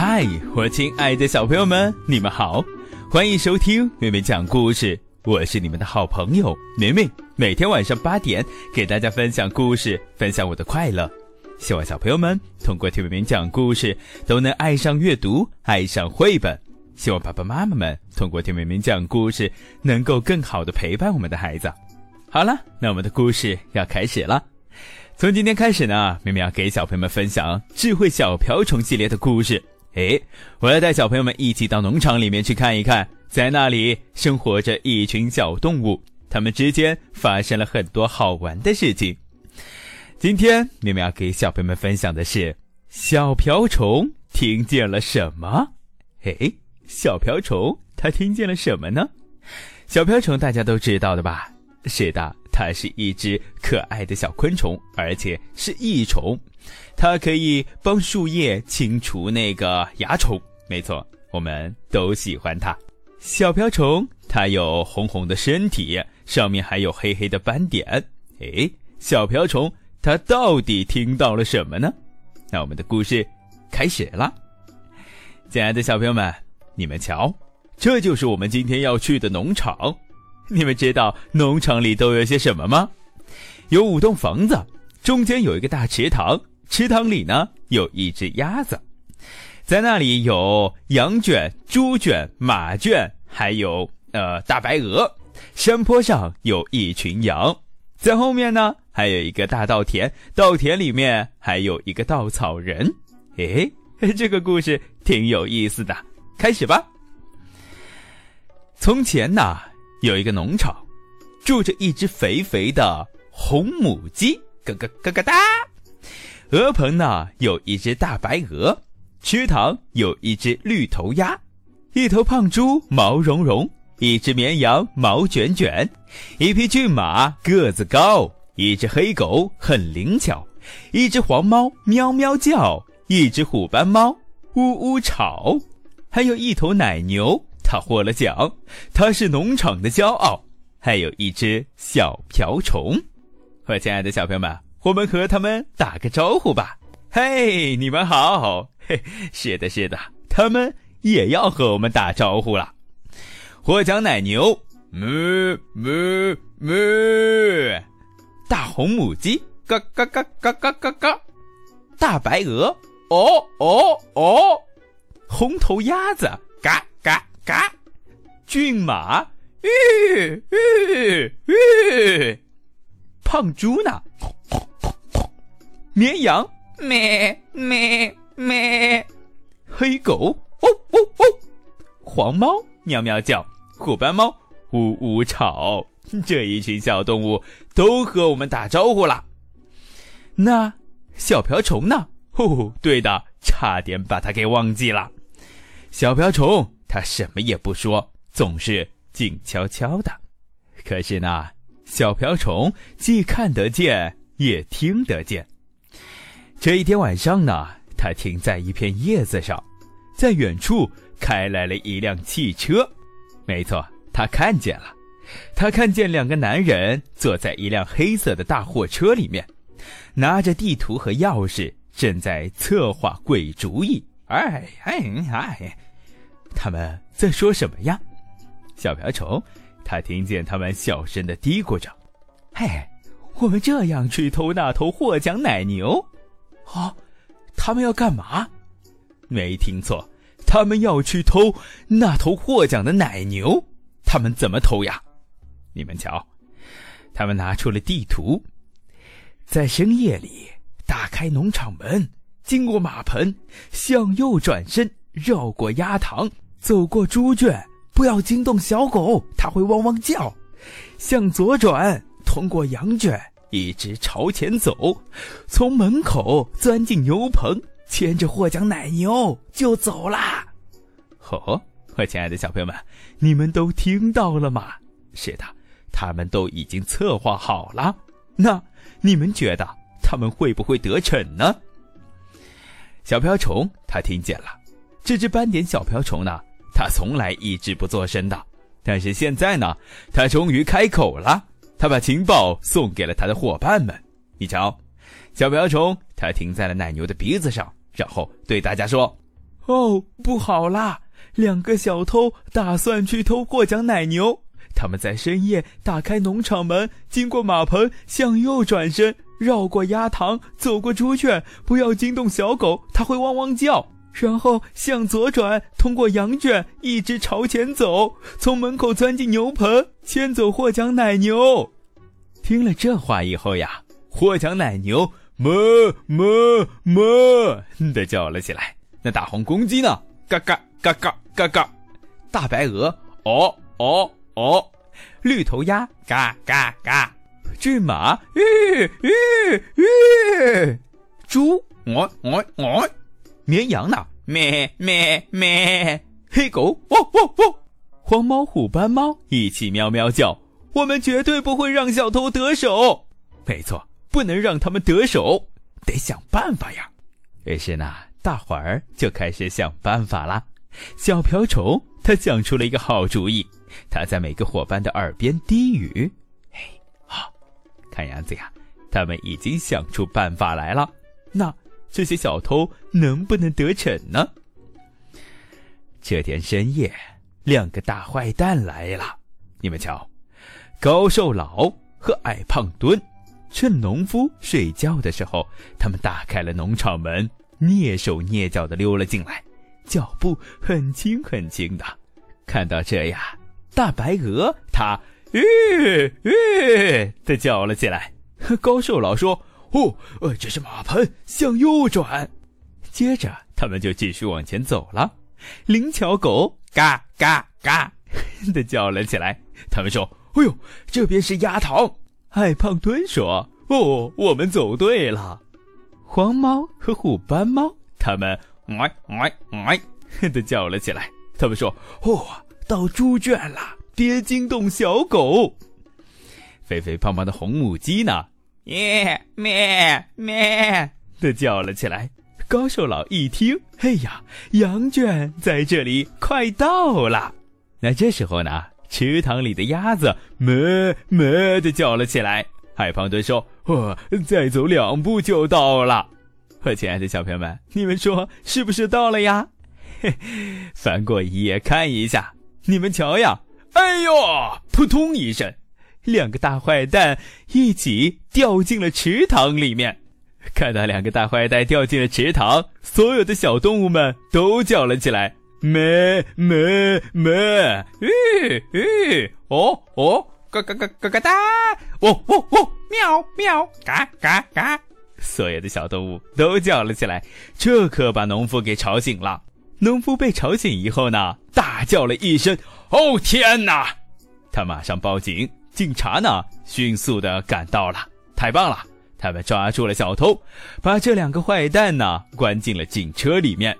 嗨，我亲爱的小朋友们，你们好，欢迎收听妹妹讲故事。我是你们的好朋友明明，每天晚上八点给大家分享故事，分享我的快乐。希望小朋友们通过听明明讲故事，都能爱上阅读，爱上绘本。希望爸爸妈妈们通过听明明讲故事，能够更好的陪伴我们的孩子。好了，那我们的故事要开始了。从今天开始呢，明明要给小朋友们分享智慧小瓢虫系列的故事。诶，我要带小朋友们一起到农场里面去看一看，在那里生活着一群小动物，它们之间发生了很多好玩的事情。今天明明要给小朋友们分享的是小瓢虫听见了什么？诶，小瓢虫它听见了什么呢？小瓢虫大家都知道的吧？是的，它是一只可爱的小昆虫，而且是益虫。它可以帮树叶清除那个蚜虫，没错，我们都喜欢它。小瓢虫它有红红的身体，上面还有黑黑的斑点。诶，小瓢虫它到底听到了什么呢？那我们的故事开始了。亲爱的小朋友们，你们瞧，这就是我们今天要去的农场。你们知道农场里都有些什么吗？有五栋房子，中间有一个大池塘。池塘里呢有一只鸭子，在那里有羊圈、猪圈、马圈，还有呃大白鹅。山坡上有一群羊，在后面呢还有一个大稻田，稻田里面还有一个稻草人。诶，这个故事挺有意思的，开始吧。从前呐有一个农场，住着一只肥肥的红母鸡，咯咯咯咯哒。鹅棚呢有一只大白鹅，池塘有一只绿头鸭，一头胖猪毛茸茸，一只绵羊毛卷卷，一匹骏马个子高，一只黑狗很灵巧，一只黄猫喵喵叫，一只虎斑猫呜呜吵，还有一头奶牛，他获了奖，他是农场的骄傲，还有一只小瓢虫。我亲爱的小朋友们。我们和他们打个招呼吧，嘿，你们好，嘿，是的，是的，他们也要和我们打招呼了。获奖奶牛，哞哞哞；大红母鸡，嘎嘎嘎嘎嘎嘎嘎；大白鹅，哦哦哦；红头鸭子，嘎嘎嘎；骏马，吁吁吁；胖猪呢？绵羊咩咩咩，黑狗哦哦哦，黄猫喵喵叫，虎斑猫呜呜吵，这一群小动物都和我们打招呼了。那小瓢虫呢？哦，对的，差点把它给忘记了。小瓢虫他什么也不说，总是静悄悄的。可是呢，小瓢虫既看得见，也听得见。这一天晚上呢，他停在一片叶子上，在远处开来了一辆汽车。没错，他看见了，他看见两个男人坐在一辆黑色的大货车里面，拿着地图和钥匙，正在策划鬼主意。哎哎哎，他们在说什么呀？小瓢虫，他听见他们小声的嘀咕着：“嘿，我们这样去偷那头获奖奶牛。”啊，他们要干嘛？没听错，他们要去偷那头获奖的奶牛。他们怎么偷呀？你们瞧，他们拿出了地图，在深夜里打开农场门，经过马棚，向右转身，绕过鸭塘，走过猪圈，不要惊动小狗，它会汪汪叫。向左转，通过羊圈。一直朝前走，从门口钻进牛棚，牵着获奖奶牛就走啦。哦，我亲爱的小朋友们，你们都听到了吗？是的，他们都已经策划好了。那你们觉得他们会不会得逞呢？小瓢虫他听见了，这只斑点小瓢虫呢，它从来一直不作声的，但是现在呢，它终于开口了。它把情报送给了它的伙伴们。你瞧，小瓢虫，它停在了奶牛的鼻子上，然后对大家说：“哦，不好啦！两个小偷打算去偷获奖奶牛。他们在深夜打开农场门，经过马棚，向右转身，绕过鸭塘，走过猪圈，不要惊动小狗，它会汪汪叫。然后向左转，通过羊圈，一直朝前走，从门口钻进牛棚，牵走获奖奶牛。听了这话以后呀，获奖奶牛哞哞哞的叫了起来。那大红公鸡呢？嘎嘎嘎嘎嘎嘎。大白鹅哦哦。哦，绿头鸭嘎嘎嘎，骏马吁吁吁，猪哦哦哦，绵羊呢咩咩咩，黑狗汪汪汪，黄猫虎斑猫一起喵喵叫。我们绝对不会让小偷得手，没错，不能让他们得手，得想办法呀。于是呢，大伙儿就开始想办法啦。小瓢虫他想出了一个好主意。他在每个伙伴的耳边低语：“嘿，好，看样子呀，他们已经想出办法来了。那这些小偷能不能得逞呢？”这天深夜，两个大坏蛋来了。你们瞧，高瘦老和矮胖墩，趁农夫睡觉的时候，他们打开了农场门，蹑手蹑脚的溜了进来，脚步很轻很轻的。看到这呀。大白鹅，它吁吁的叫了起来。高瘦老说：“哦，呃，这是马盆，向右转。”接着，他们就继续往前走了。灵巧狗嘎嘎嘎的叫了起来。他们说：“哎呦，这边是鸭塘。”矮胖墩说：“哦，我们走对了。”黄猫和虎斑猫，他们哎哎哎 的叫了起来。他们说：“哦。”到猪圈了，别惊动小狗。肥肥胖胖的红母鸡呢？咩咩咩的叫了起来。高瘦老一听，哎呀，羊圈在这里，快到了。那这时候呢，池塘里的鸭子咩咩的叫了起来。海胖墩说：“哦，再走两步就到了。”我亲爱的小朋友们，你们说是不是到了呀？嘿，翻过一页看一下。你们瞧呀！哎呦，扑通一声，两个大坏蛋一起掉进了池塘里面。看到两个大坏蛋掉进了池塘，所有的小动物们都叫了起来：咩？咩？咩！吁吁！哦哦，嘎嘎嘎嘎嘎哒！喔喔喔！喵喵！嘎嘎嘎！所有的小动物都叫了起来，这可把农夫给吵醒了。农夫被吵醒以后呢，大叫了一声：“哦天哪！”他马上报警，警察呢迅速的赶到了。太棒了，他们抓住了小偷，把这两个坏蛋呢关进了警车里面。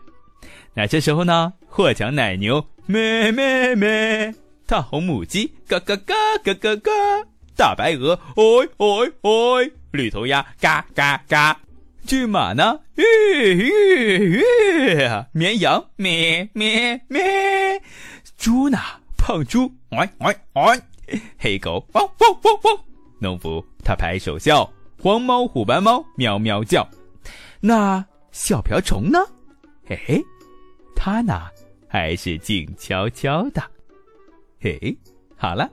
那这时候呢，获奖奶牛咩咩咩，大红母鸡咯咯咯咯咯咯，大白鹅哎哎哎，绿头鸭嘎嘎嘎。骏马呢？吁吁吁！绵羊咩咩咩！猪呢？胖猪喂喂喂！黑狗汪汪汪汪！农夫他拍手笑，黄猫虎斑猫喵喵叫。那小瓢虫呢？嘿嘿，它呢还是静悄悄的。嘿，好了，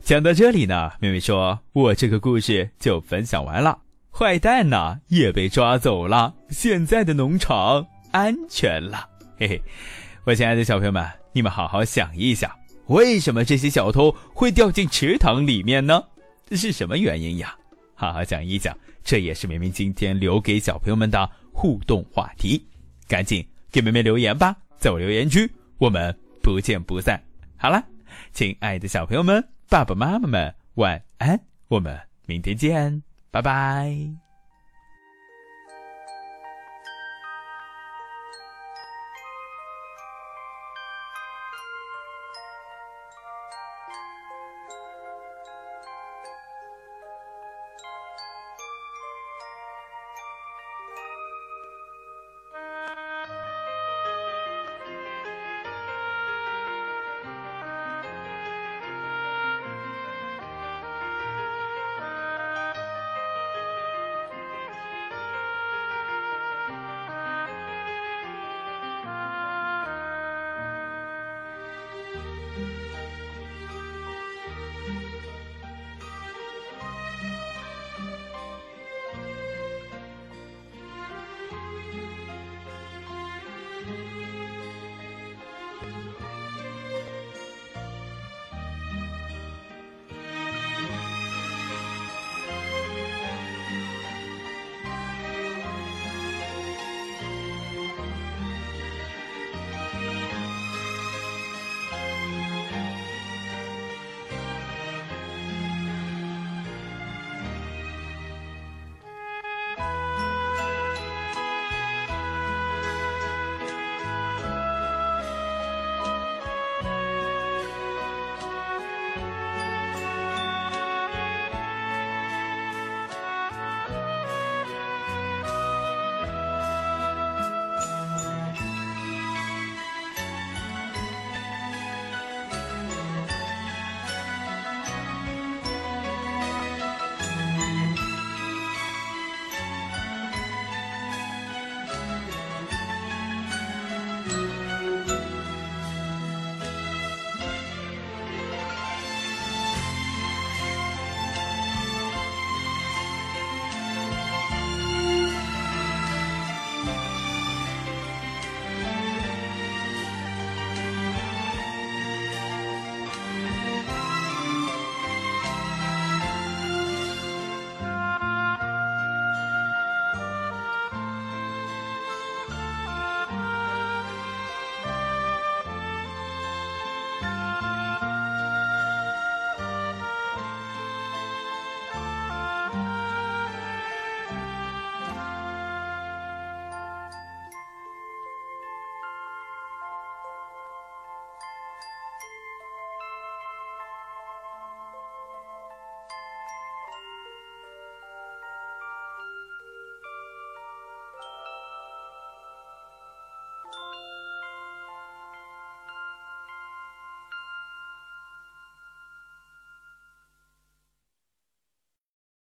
讲到这里呢，妹妹说我这个故事就分享完了。坏蛋呢也被抓走了，现在的农场安全了。嘿嘿，我亲爱的小朋友们，你们好好想一想，为什么这些小偷会掉进池塘里面呢？是什么原因呀？好好讲一讲，这也是明明今天留给小朋友们的互动话题。赶紧给妹妹留言吧，在我留言区，我们不见不散。好了，亲爱的小朋友们，爸爸妈妈们晚安，我们明天见。拜拜。